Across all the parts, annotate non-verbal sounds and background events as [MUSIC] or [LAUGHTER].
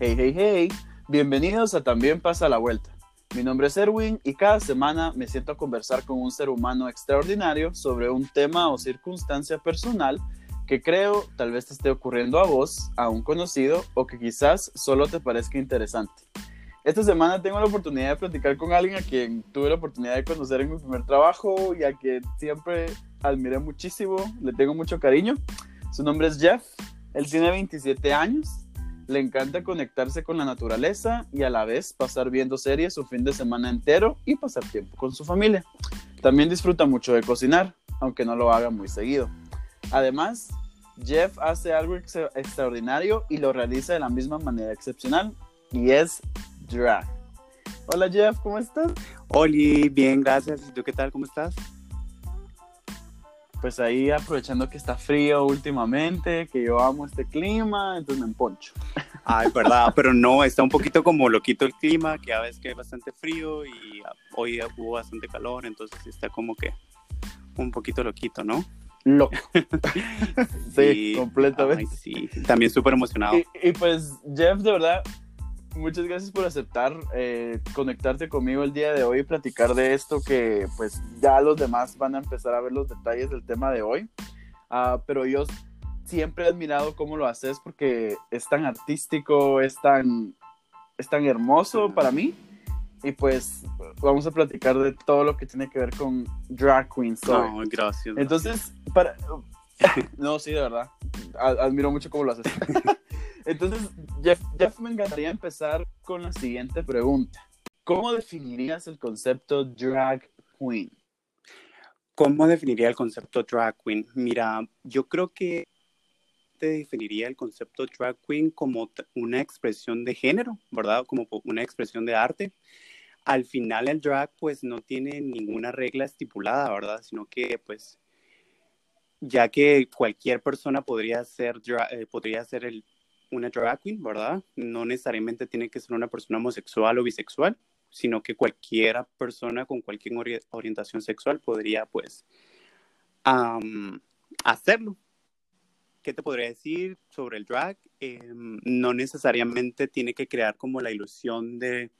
Hey, hey, hey, bienvenidos a También pasa la vuelta. Mi nombre es Erwin y cada semana me siento a conversar con un ser humano extraordinario sobre un tema o circunstancia personal que creo tal vez te esté ocurriendo a vos, a un conocido o que quizás solo te parezca interesante. Esta semana tengo la oportunidad de platicar con alguien a quien tuve la oportunidad de conocer en mi primer trabajo y a quien siempre admiré muchísimo, le tengo mucho cariño. Su nombre es Jeff, él tiene 27 años, le encanta conectarse con la naturaleza y a la vez pasar viendo series un fin de semana entero y pasar tiempo con su familia. También disfruta mucho de cocinar, aunque no lo haga muy seguido. Además, Jeff hace algo extraordinario y lo realiza de la misma manera excepcional y es drag. Hola Jeff, ¿cómo estás? Hola, bien, gracias. ¿Y tú qué tal? ¿Cómo estás? Pues ahí aprovechando que está frío últimamente, que yo amo este clima, entonces me emponcho. Ay, verdad, pero no, está un poquito como loquito el clima, que a veces que hay bastante frío y hoy hubo bastante calor, entonces está como que un poquito loquito, ¿no? Loco. [LAUGHS] sí, completamente. sí, también súper emocionado. y, pues, Jeff, de verdad, muchas gracias por aceptar eh, conectarte conmigo el día de hoy y platicar de esto que pues ya los demás van a empezar a ver los detalles del tema de hoy. Ah, pero yo siempre he admirado cómo lo haces porque es tan artístico, es tan, es tan hermoso para mí. Y pues vamos a platicar de todo lo que tiene que ver con drag queens. No, gracias. Entonces, para... [LAUGHS] no, sí, de verdad. Admiro mucho cómo lo haces. [LAUGHS] Entonces, Jeff, me encantaría empezar con la siguiente pregunta. ¿Cómo definirías el concepto drag queen? ¿Cómo definiría el concepto drag queen? Mira, yo creo que te definiría el concepto drag queen como una expresión de género, ¿verdad? Como una expresión de arte. Al final el drag pues no tiene ninguna regla estipulada, ¿verdad? Sino que pues ya que cualquier persona podría ser, eh, podría ser el una drag queen, ¿verdad? No necesariamente tiene que ser una persona homosexual o bisexual, sino que cualquier persona con cualquier orientación sexual podría, pues, hacerlo. ¿Qué te podría decir sobre el drag? Em, no necesariamente tiene que crear como la ilusión de,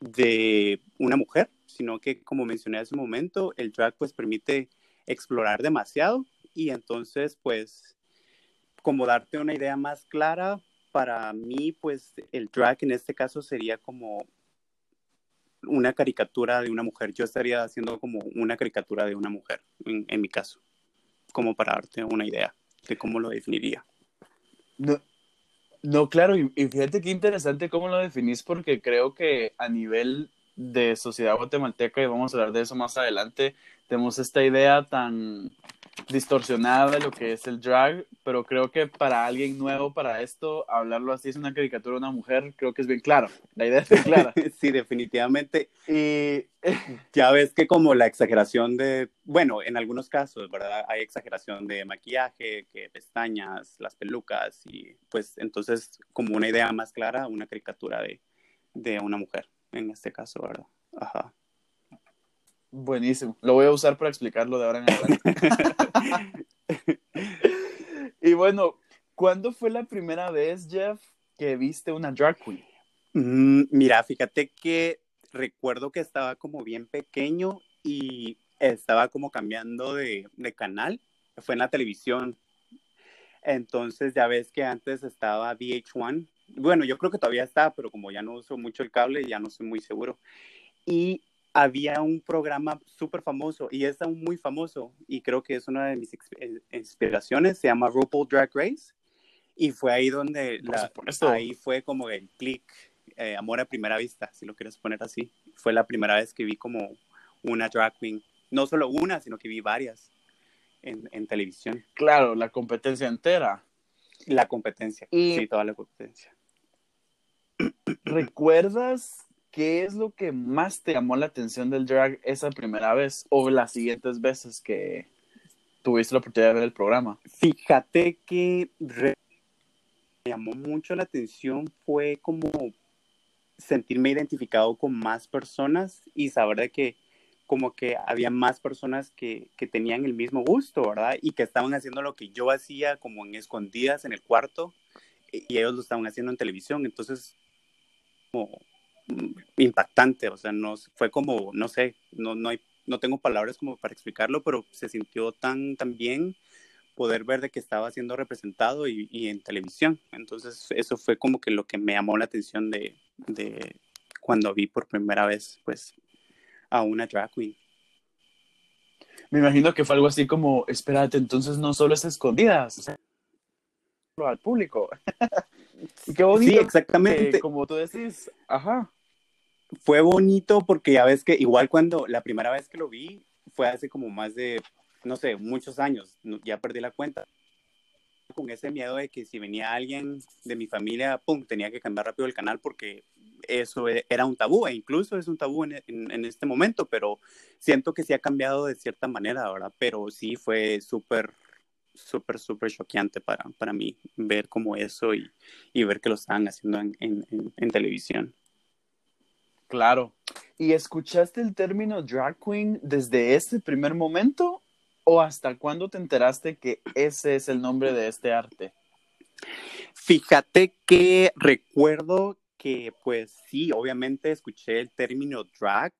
de una mujer, sino que, como mencioné hace un momento, el drag pues permite explorar demasiado y entonces, pues, como darte una idea más clara, para mí, pues el drag en este caso sería como una caricatura de una mujer. Yo estaría haciendo como una caricatura de una mujer, en, mi caso, como para darte una idea de cómo lo definiría. No, no claro, y, y fíjate qué interesante cómo lo definís, porque creo que a nivel de sociedad guatemalteca, y vamos a hablar de eso más adelante, tenemos esta idea tan distorsionada de lo que es el drag, pero creo que para alguien nuevo para esto, hablarlo así es una caricatura de una mujer, creo que es bien claro. La idea es bien clara. [LAUGHS] sí, definitivamente. Y [LAUGHS] ya ves que como la exageración de, bueno, en algunos casos, ¿verdad? Hay exageración de maquillaje, que pestañas, las pelucas, y pues entonces como una idea más clara, una caricatura de, de una mujer, en este caso, ¿verdad? Ajá. Buenísimo. Lo voy a usar para explicarlo de ahora en adelante. [LAUGHS] y bueno, ¿cuándo fue la primera vez, Jeff, que viste una drag queen? Mm, mira, fíjate que recuerdo que estaba como bien pequeño y estaba como cambiando de, de canal. Fue en la televisión. Entonces ya ves que antes estaba VH1. Bueno, yo creo que todavía está, pero como ya no uso mucho el cable, ya no soy muy seguro. Y había un programa súper famoso y es aún muy famoso y creo que es una de mis eh, inspiraciones, se llama RuPaul Drag Race y fue ahí donde la, ahí fue como el click, eh, amor a primera vista, si lo quieres poner así. Fue la primera vez que vi como una drag queen, no solo una, sino que vi varias en, en televisión. Claro, la competencia entera. La competencia, sí, toda la competencia. ¿Recuerdas ¿qué es lo que más te llamó la atención del drag esa primera vez o las siguientes veces que tuviste la oportunidad de ver el programa? Fíjate que me llamó mucho la atención fue como sentirme identificado con más personas y saber de que como que había más personas que, que, tenían el mismo gusto, ¿verdad? Y que estaban haciendo lo que yo hacía como en escondidas en el cuarto y ellos lo estaban haciendo en televisión, entonces como impactante, o sea, no, fue como, no sé, no, no, hay, no tengo palabras como para explicarlo, pero se sintió tan, tan bien poder ver de que estaba siendo representado y, y, en televisión. Entonces, eso fue como que lo que me llamó la atención de, de cuando vi por primera vez, pues, a una drag queen. Me imagino que fue algo así como, espérate, entonces no solo es escondidas, o sea, al público. y [LAUGHS] qué bonito. Sí, exactamente. como tú decís, ajá. Fue bonito porque ya ves que igual cuando la primera vez que lo vi fue hace como más de, no sé, muchos años, ya perdí la cuenta. Con ese miedo de que si venía alguien de mi familia, pum, tenía que cambiar rápido el canal porque eso e, era un tabú, e incluso es un tabú en, este momento, pero siento que sí ha cambiado de cierta manera, ¿verdad? Pero sí fue súper, súper, súper choqueante para, para mí ver como eso y, y ver que lo estaban haciendo en, en, televisión. Claro. ¿Y escuchaste el término drag queen desde ese primer momento o hasta cuándo te enteraste que ese es el nombre de este arte? Fíjate que recuerdo que pues sí, obviamente escuché el término drag,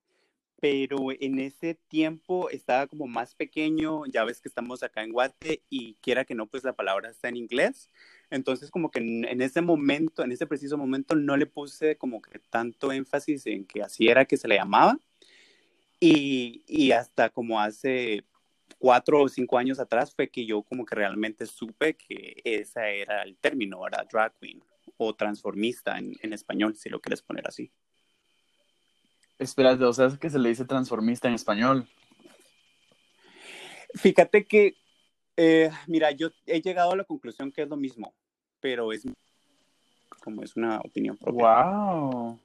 pero en ese tiempo estaba como más pequeño, ya ves que estamos acá en Guate y quiera que no, pues la palabra está en inglés, entonces como que en, ese momento, en ese preciso momento no le puse como que tanto énfasis en que así era que se le llamaba y, y hasta como hace cuatro o cinco años atrás fue que yo como que realmente supe que ese era el término, ¿verdad? Drag queen o transformista en, en español, si lo quieres poner así. Espérate, o sea, es que se le dice transformista en español. Fíjate que, eh, mira, yo he llegado a la conclusión que es lo mismo, pero es como es una opinión propia. ¡Wow!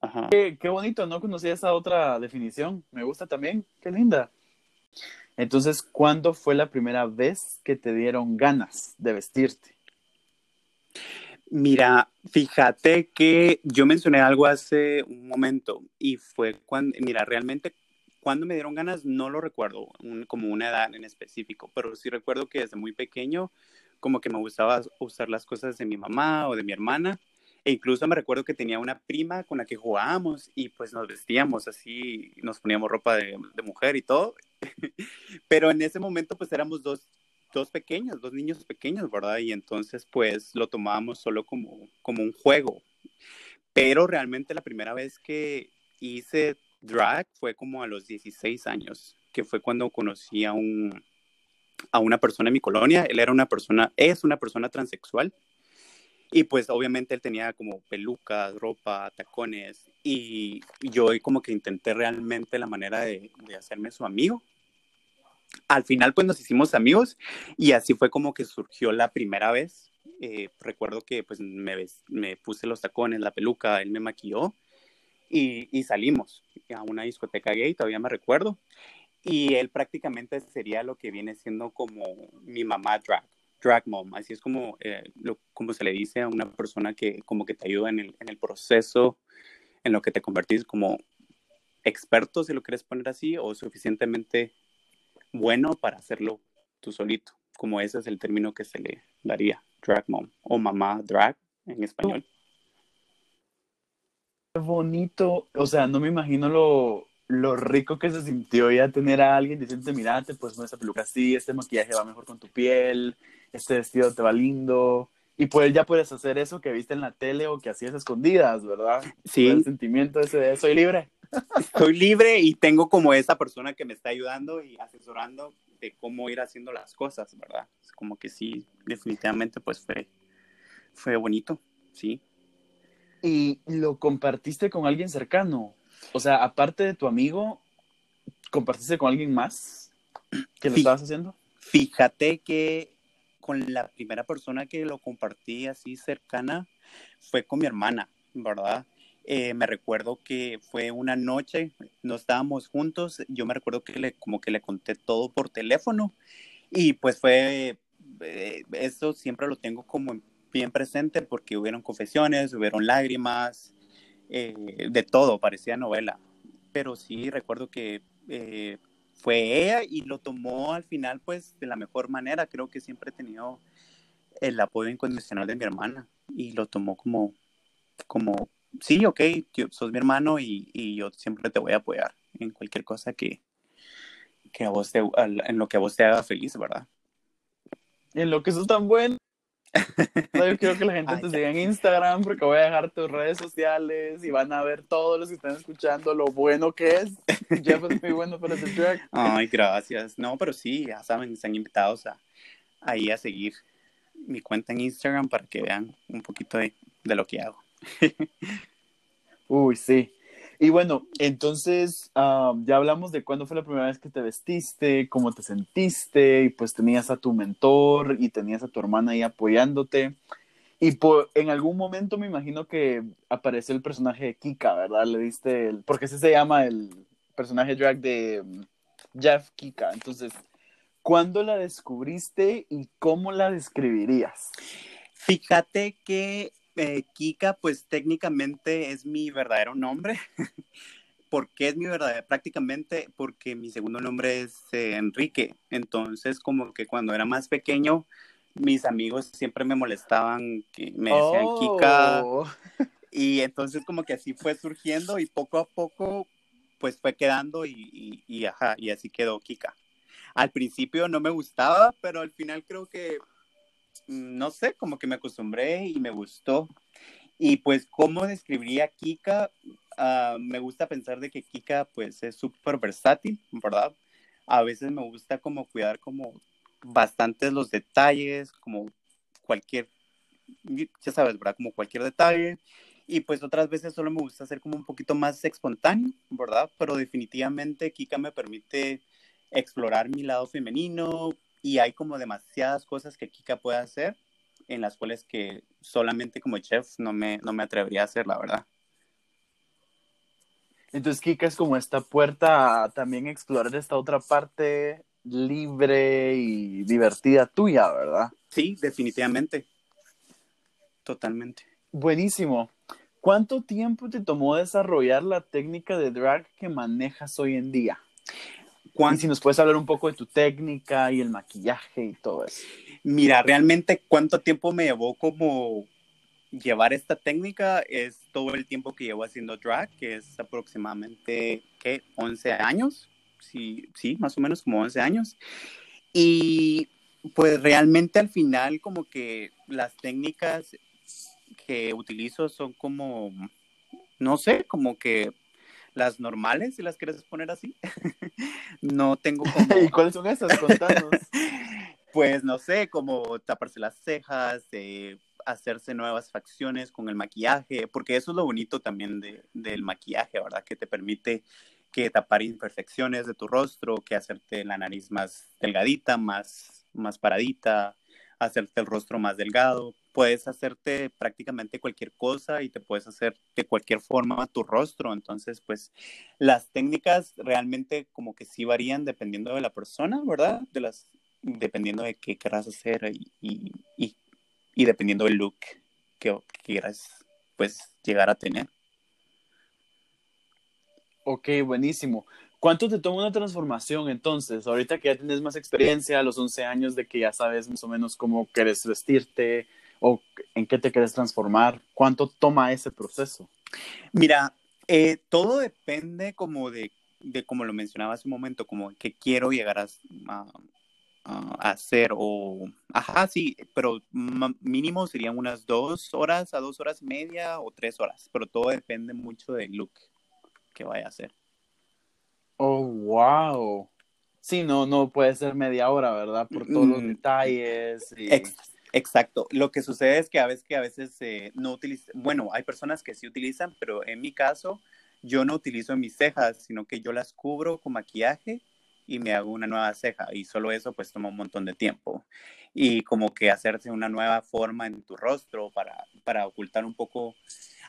Ajá. Qué, qué bonito, no conocía esa otra definición. Me gusta también, qué linda. Entonces, ¿cuándo fue la primera vez que te dieron ganas de vestirte? Mira, fíjate que yo mencioné algo hace un momento y fue cuando, mira, realmente cuando me dieron ganas no lo recuerdo como una edad en específico, pero sí recuerdo que desde muy pequeño como que me gustaba usar las cosas de mi mamá o de mi hermana. E incluso me recuerdo que tenía una prima con la que jugábamos y pues nos vestíamos así, nos poníamos ropa de, de mujer y todo. [LAUGHS] Pero en ese momento pues éramos dos dos pequeños, dos niños pequeños, ¿verdad? Y entonces pues lo tomábamos solo como, como un juego. Pero realmente la primera vez que hice drag fue como a los 16 años, que fue cuando conocí a, un, a una persona en mi colonia. Él era una persona, es una persona transexual. Y pues obviamente él tenía como pelucas, ropa, tacones. Y yo como que intenté realmente la manera de, de hacerme su amigo al final pues nos hicimos amigos y así fue como que surgió la primera vez. Eh, recuerdo que pues me, me, puse los tacones, la peluca, él me maquilló y, y, salimos a una discoteca gay, todavía me recuerdo. Y él prácticamente sería lo que viene siendo como mi mamá drag, drag mom. Así es como, eh, lo, como se le dice a una persona que como que te ayuda en el, en el proceso, en lo que te convertís como experto, si lo quieres poner así, o suficientemente bueno para hacerlo tú solito, como ese es el término que se le daría, drag mom o mamá drag en español. Qué bonito, o sea, no me imagino lo, lo rico que se sintió ya tener a alguien diciendo, mirate, pues con esa peluca así, este maquillaje va mejor con tu piel, este vestido te va lindo, y pues ya puedes hacer eso que viste en la tele o que hacías escondidas, ¿verdad? Sí. El sentimiento ese de soy libre. Soy libre y tengo como esa persona que me está ayudando y asesorando de cómo ir haciendo las cosas, ¿verdad? Como que sí, definitivamente pues fue, fue bonito, sí. ¿Y lo compartiste con alguien cercano? O sea, aparte de tu amigo, ¿compartiste con alguien más que lo estabas haciendo? Fíjate que con la primera persona que lo compartí así cercana fue con mi hermana, ¿verdad? Eh, me recuerdo que fue una noche, no estábamos juntos, yo me recuerdo que le, como que le conté todo por teléfono y pues fue, eh, eso siempre lo tengo como bien presente porque hubieron confesiones, hubieron lágrimas, eh, de todo, parecía novela, pero sí recuerdo que fue ella y lo tomó al final pues de la mejor manera, creo que siempre he tenido el apoyo incondicional de mi hermana y lo tomó como, como sí, ok, sos mi hermano y, yo siempre te voy a apoyar en cualquier cosa que, que a vos te, en lo que a vos te haga feliz, ¿verdad? En lo que sos tan bueno. [LAUGHS] yo quiero que la gente te siga en Instagram porque voy a dejar tus redes sociales y van a ver todos los que están escuchando lo bueno que es. Jeff es muy bueno para este track. Ay, gracias. No, pero sí, ya saben, están invitados a, ahí a seguir mi cuenta en Instagram para que vean un poquito de, de lo que hago. [LAUGHS] Uy, sí. Y bueno, entonces ya hablamos de cuándo fue la primera vez que te vestiste, cómo te sentiste, y pues tenías a tu mentor y tenías a tu hermana ahí apoyándote. Y por, en algún momento me imagino que apareció el personaje de Kika, ¿verdad? Le diste el, porque ese se llama el personaje drag de mm, Jeff Kika. Entonces, ¿cuándo la descubriste y cómo la describirías? Fíjate que eh, Kika, pues técnicamente es mi verdadero nombre. [LAUGHS] ¿Por qué es mi verdadero? Prácticamente porque mi segundo nombre es eh, Enrique. Entonces, como que cuando era más pequeño, mis amigos siempre me molestaban, que me decían Kika. Oh. [LAUGHS] Y entonces como que así fue surgiendo y poco a poco pues fue quedando y, y, ajá, y así quedó Kika. Al principio no me gustaba, pero al final creo que no sé, como que me acostumbré y me gustó. Y pues, ¿cómo describiría Kika? Ah, me gusta pensar de que Kika pues es súper versátil, ¿verdad? A veces me gusta como cuidar como bastantes los detalles, como cualquier, ya sabes, ¿verdad? Como cualquier detalle. Y pues otras veces solo me gusta ser como un poquito más espontáneo, ¿verdad? Pero definitivamente Kika me permite explorar mi lado femenino, y hay como demasiadas cosas que Kika puede hacer en las cuales que solamente como chef no me, no me atrevería a hacer, la verdad. Entonces Kika es como esta puerta a también explorar esta otra parte libre y divertida tuya, ¿verdad? Sí, definitivamente. Totalmente. Buenísimo. ¿Cuánto tiempo te tomó desarrollar la técnica de drag que manejas hoy en día? Y si nos puedes hablar un poco de tu técnica y el maquillaje y todo eso. Mira, realmente cuánto tiempo me llevó como llevar esta técnica es todo el tiempo que llevo haciendo drag, que es aproximadamente, ¿qué? 11 años. Sí, sí, más o menos como 11 años. Y pues realmente al final como que las técnicas que utilizo son como, no sé, como que las normales, si las quieres poner así. [LAUGHS] no tengo como... [LAUGHS] ¿Y cuáles son esas? Contanos. [LAUGHS] pues no sé, como taparse las cejas, eh, hacerse nuevas facciones con el maquillaje, porque eso es lo bonito también de, del maquillaje, ¿verdad? Que te permite que tapar imperfecciones de tu rostro, que hacerte la nariz más delgadita, más, más paradita, hacerte el rostro más delgado, puedes hacerte prácticamente cualquier cosa y te puedes hacer de cualquier forma tu rostro. Entonces, pues las técnicas realmente como que sí varían dependiendo de la persona, ¿verdad? De las, dependiendo de qué quieras hacer y, y, dependiendo del look que, quieras pues llegar a tener. Ok, buenísimo. ¿Cuánto te toma una transformación entonces? Ahorita que ya tienes más experiencia, a los 11 años de que ya sabes más o menos cómo quieres vestirte, o en qué te quieres transformar? ¿Cuánto toma ese proceso? Mira, eh, todo depende como de, de, como lo mencionaba hace un momento, como que quiero llegar a, a, hacer o, ajá, sí, pero mínimo serían unas dos horas a dos horas y media o tres horas, pero todo depende mucho del look que vaya a hacer. Oh, wow. Sí, no, no puede ser media hora, ¿verdad? Por todos los mm, detalles. Y... Exacto. Lo que sucede es que a veces, que a veces eh, no utilizan, bueno, hay personas que sí utilizan, pero en mi caso yo no utilizo mis cejas, sino que yo las cubro con maquillaje y me hago una nueva ceja y solo eso pues toma un montón de tiempo. Y como que hacerse una nueva forma en tu rostro para, para ocultar un poco,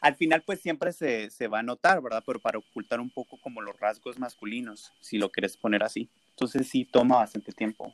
al final pues siempre se, se va a notar, ¿verdad? Pero para ocultar un poco como los rasgos masculinos, si lo quieres poner así. Entonces sí toma bastante tiempo.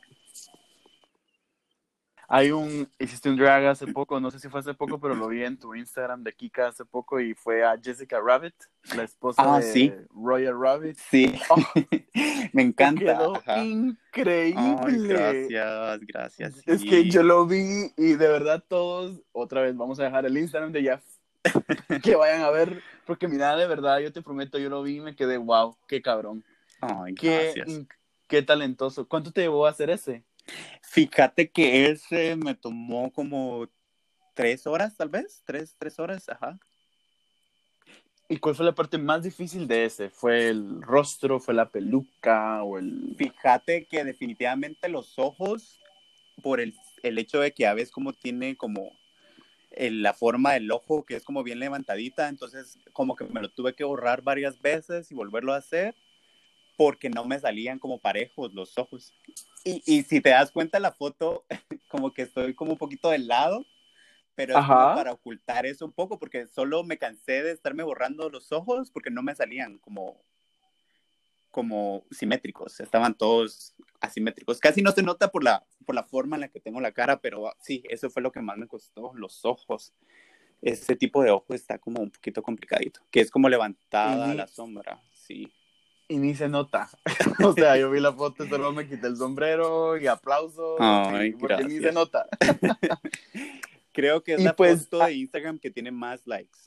Hay un, hiciste un drag hace poco, no sé si fue hace poco, pero lo vi en tu Instagram de Kika hace poco y fue a Jessica Rabbit, la esposa Ah, de sí. Royal Rabbit. Sí, Oh, [LAUGHS] me encanta. Quedó ajá. increíble. Ay, gracias, gracias. Es que yo lo vi y de verdad todos, otra vez vamos a dejar el Instagram de Jeff, [LAUGHS] que vayan a ver, porque mira, de verdad, yo te prometo, yo lo vi y me quedé, wow, qué cabrón, Ay, qué, gracias. qué talentoso. ¿Cuánto te llevó a hacer ese? Fíjate que ese me tomó como tres horas, tal vez, tres, tres horas, ajá. ¿Y cuál fue la parte más difícil de ese? ¿Fue el rostro, fue la peluca o el...? Fíjate que definitivamente los ojos, por el, el hecho de que a veces como tiene como el- la forma del ojo que es como bien levantadita, entonces como que me lo tuve que borrar varias veces y volverlo a hacer porque no me salían como parejos los ojos. Y, y si te das cuenta la foto, [LAUGHS] como que estoy como un poquito de lado, pero es para ocultar eso un poco porque solo me cansé de estarme borrando los ojos porque no me salían como como simétricos, estaban todos asimétricos. Casi no se nota por la, por la forma en la que tengo la cara, pero sí, eso fue lo que más me costó, los ojos. Ese tipo de ojo está como un poquito complicadito, que es como levantada Y- la sombra, sí. Y ni se nota. [LAUGHS] o sea, yo vi la foto, solo me quité el sombrero y aplausos. Ay, y- porque ni se nota. [LAUGHS] Creo que es Y la pues, foto ah- de Instagram que tiene más likes.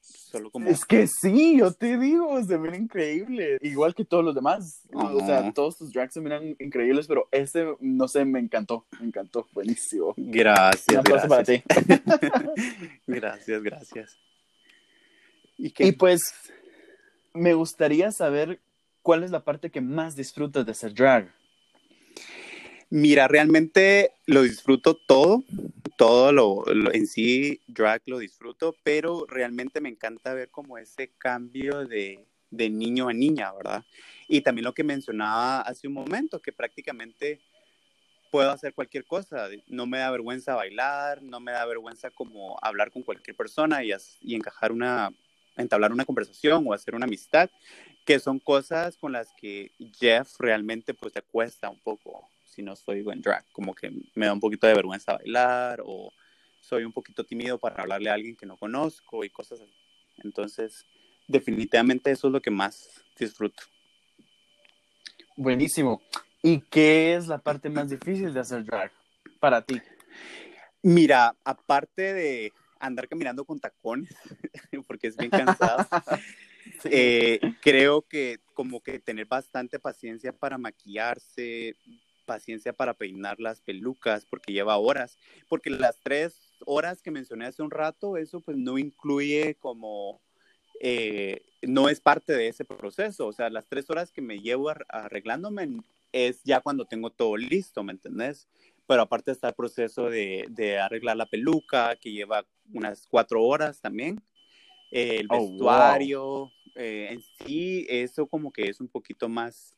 Solo como... Es que sí, yo te digo, se mira increíble. Igual que todos los demás. O sea, todos tus drags se miran increíbles, pero ese, no sé, me encantó. Me encantó. Buenísimo. Un Gracias, aplauso para gracias. ti. [LAUGHS] Gracias, gracias. ¿Y qué? Y pues, me gustaría saber cuál es la parte que más disfrutas de ser drag. Mira, realmente lo disfruto todo, todo lo, en sí, drag lo disfruto, pero realmente me encanta ver como ese cambio de, de niño a niña, ¿verdad? Y también lo que mencionaba hace un momento, que prácticamente puedo hacer cualquier cosa, no me da vergüenza bailar, no me da vergüenza como hablar con cualquier persona y, y encajar una, entablar una conversación o hacer una amistad, que son cosas con las que Jeff realmente pues te cuesta un poco si no soy en drag, como que me da un poquito de vergüenza bailar o soy un poquito tímido para hablarle a alguien que no conozco y cosas así. Entonces, definitivamente eso es lo que más disfruto. Buenísimo. ¿Y qué es la parte más difícil de hacer drag para ti? Mira, aparte de andar caminando con tacones, [LAUGHS] porque es bien cansado, [LAUGHS] Sí. eh, creo que como que tener bastante paciencia para maquillarse, paciencia para peinar las pelucas, porque lleva horas, porque las tres horas que mencioné hace un rato, eso pues no incluye como, eh, no es parte de ese proceso, o sea, las tres horas que me llevo ar- arreglándome es ya cuando tengo todo listo, ¿me entendés? Pero aparte está el proceso de, de arreglar la peluca, que lleva unas cuatro horas también. Eh, el Oh, wow. vestuario, eh, en sí, eso como que es un poquito más,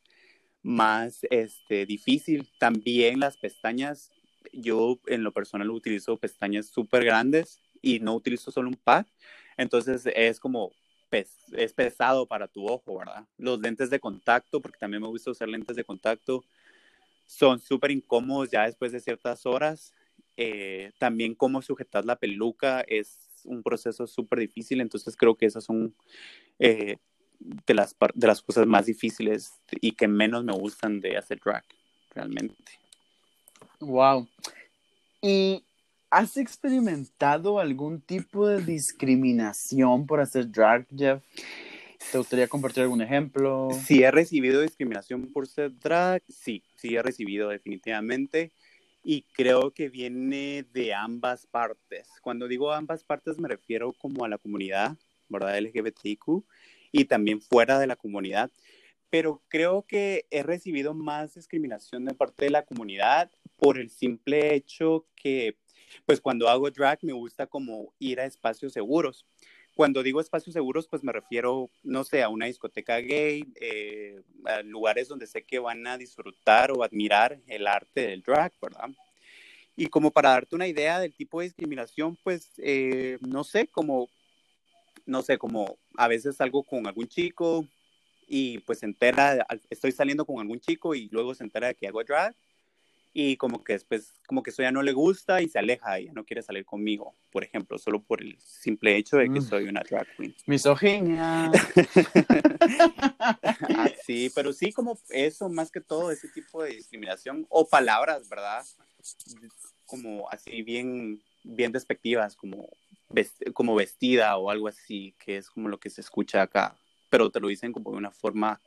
más este, difícil. También las pestañas, yo en lo personal utilizo pestañas súper grandes y no utilizo solo un par. Entonces es como, pes- es pesado para tu ojo, ¿verdad? Los lentes de contacto, porque también me gusta usar lentes de contacto, son súper incómodos ya después de ciertas horas. Eh, también cómo sujetar la peluca es un proceso súper difícil, entonces creo que esas son eh, de, las, de las cosas más difíciles y que menos me gustan de hacer drag, realmente. Wow. ¿Y has experimentado algún tipo de discriminación por hacer drag, Jeff? ¿Te gustaría compartir algún ejemplo? Si he recibido discriminación por ser drag, sí, sí he recibido definitivamente. Y creo que viene de ambas partes. Cuando digo ambas partes me refiero como a la comunidad, ¿verdad? LGBTQ y también fuera de la comunidad. Pero creo que he recibido más discriminación de parte de la comunidad por el simple hecho que, pues cuando hago drag me gusta como ir a espacios seguros. Cuando digo espacios seguros, pues me refiero, no sé, a una discoteca gay, eh, a lugares donde sé que van a disfrutar o admirar el arte del drag, ¿verdad? Y como para darte una idea del tipo de discriminación, pues, eh, no sé, como, no sé, como a veces salgo con algún chico y pues se entera, estoy saliendo con algún chico y luego se entera de que hago drag y como que después, como que eso ya no le gusta y se aleja y ya no quiere salir conmigo, por ejemplo, solo por el simple hecho de que Mm. soy una drag queen. Misoginia. [LAUGHS] Ah, sí, pero sí como eso, más que todo, ese tipo de discriminación o palabras, ¿verdad? Como así bien, bien despectivas, como, vest- como vestida o algo así, que es como lo que se escucha acá, pero te lo dicen como de una forma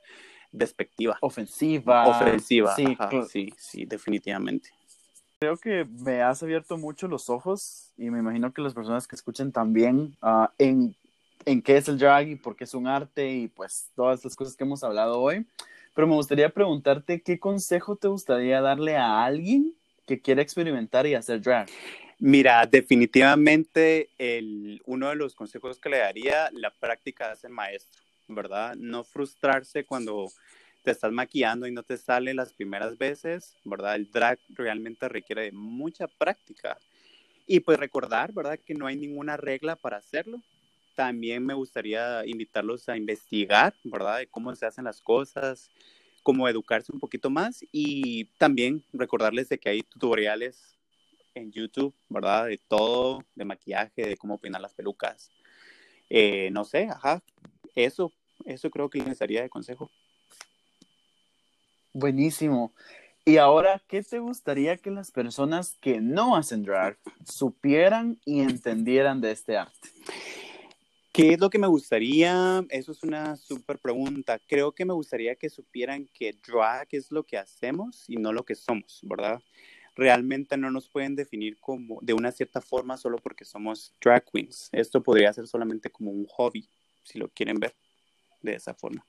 despectiva, Ofensiva. ofensiva. Sí, ajá, cl- sí, sí, definitivamente. Creo que me has abierto mucho los ojos y me imagino que las personas que escuchen también ah, en, en qué es el drag y por qué es un arte y pues todas las cosas que hemos hablado hoy. Pero me gustaría preguntarte qué consejo te gustaría darle a alguien que quiera experimentar y hacer drag. Mira, definitivamente el, uno de los consejos que le daría, la práctica hace el maestro, ¿verdad? No frustrarse cuando te estás maquillando y no te sale las primeras veces, ¿verdad? El drag realmente requiere de mucha práctica. Y pues recordar, ¿verdad? Que no hay ninguna regla para hacerlo. También me gustaría invitarlos a investigar, ¿verdad? De cómo se hacen las cosas, cómo educarse un poquito más y también recordarles de que hay tutoriales en YouTube, ¿verdad? De todo, de maquillaje, de cómo peinar las pelucas. Eh, no sé, ajá, eso, eso creo que les daría de consejo. Buenísimo. Y ahora, ¿qué te gustaría que las personas que no hacen drag supieran y entendieran de este arte? ¿Qué es lo que me gustaría? Eso es una súper pregunta. Creo que me gustaría que supieran que drag es lo que hacemos y no lo que somos, ¿verdad? Realmente no nos pueden definir como de una cierta forma solo porque somos drag queens. Esto podría ser solamente como un hobby, si lo quieren ver de esa forma.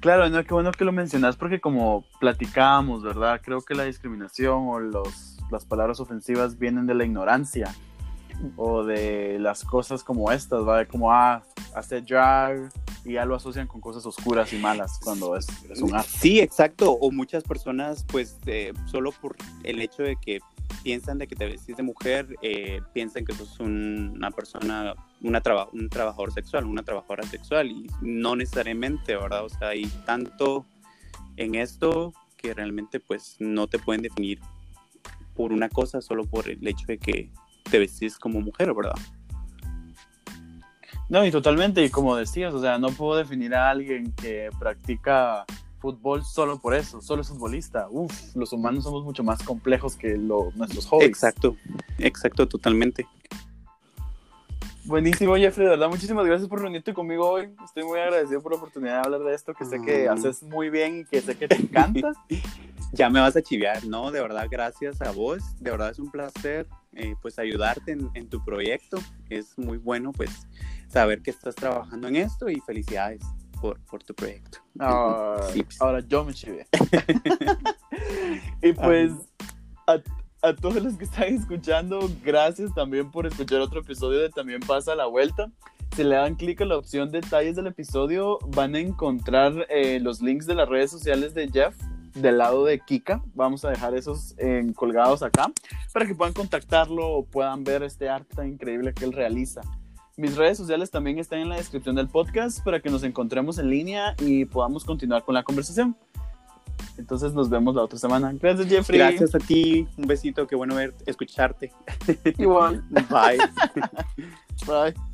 Claro, no, qué bueno que lo mencionas porque como platicábamos, ¿verdad? Creo que la discriminación o los, las palabras ofensivas vienen de la ignorancia o de las cosas como estas, ¿va? De como, ah, hace drag y ya lo asocian con cosas oscuras y malas cuando es, es un arte. Sí, exacto. O muchas personas, pues, eh, solo por el hecho de que piensan de que te vestís de mujer, eh, piensan que sos un- una persona, una traba- un trabajador sexual, una trabajadora sexual, y no necesariamente, ¿verdad? O sea, hay tanto en esto que realmente, pues, no te pueden definir por una cosa solo por el hecho de que te vestís como mujer, ¿verdad? No, y totalmente, y como decías, o sea, no puedo definir a alguien que practica fútbol solo por eso, solo es futbolista. Uf, los humanos somos mucho más complejos que lo- nuestros hobbies. Exacto, exacto, totalmente. Buenísimo, Jeffrey, de verdad, muchísimas gracias por reunirte conmigo hoy. Estoy muy agradecido por la oportunidad de hablar de esto, que sé que Mm. haces muy bien y que sé que te encanta. [LAUGHS] Ya me vas a chiviar, ¿no? De verdad, gracias a vos. De verdad es un placer, eh, pues, ayudarte en, en tu proyecto. Es muy bueno, pues, saber que estás trabajando en esto y felicidades por, por tu proyecto. Sí, pues. [LAUGHS] Ahora yo me chivé. [LAUGHS] y pues, a, a todos los que están escuchando, gracias también por escuchar otro episodio de También pasa la vuelta. Si le dan clic a la opción detalles del episodio, van a encontrar eh, los links de las redes sociales de Jeff del lado de Kika. Vamos a dejar esos eh, colgados acá para que puedan contactarlo o puedan ver este arte tan increíble que él realiza. Mis redes sociales también están en la descripción del podcast para que nos encontremos en línea y podamos continuar con la conversación. Entonces nos vemos la otra semana. Gracias, Jeffrey. Gracias a ti. Un besito. Qué bueno ver, escucharte. Igual. [LAUGHS] Bye. [LAUGHS] Bye.